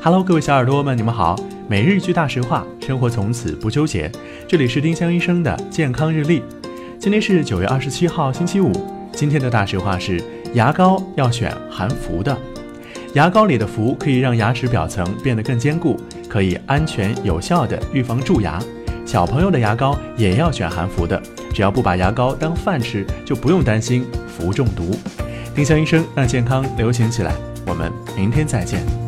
Hello，各位小耳朵们，你们好。每日一句大实话，生活从此不纠结。这里是丁香医生的健康日历。今天是九月二十七号，星期五。今天的大实话是：牙膏要选含氟的。牙膏里的氟可以让牙齿表层变得更坚固，可以安全有效的预防蛀牙。小朋友的牙膏也要选含氟的，只要不把牙膏当饭吃，就不用担心氟中毒。丁香医生让健康流行起来，我们明天再见。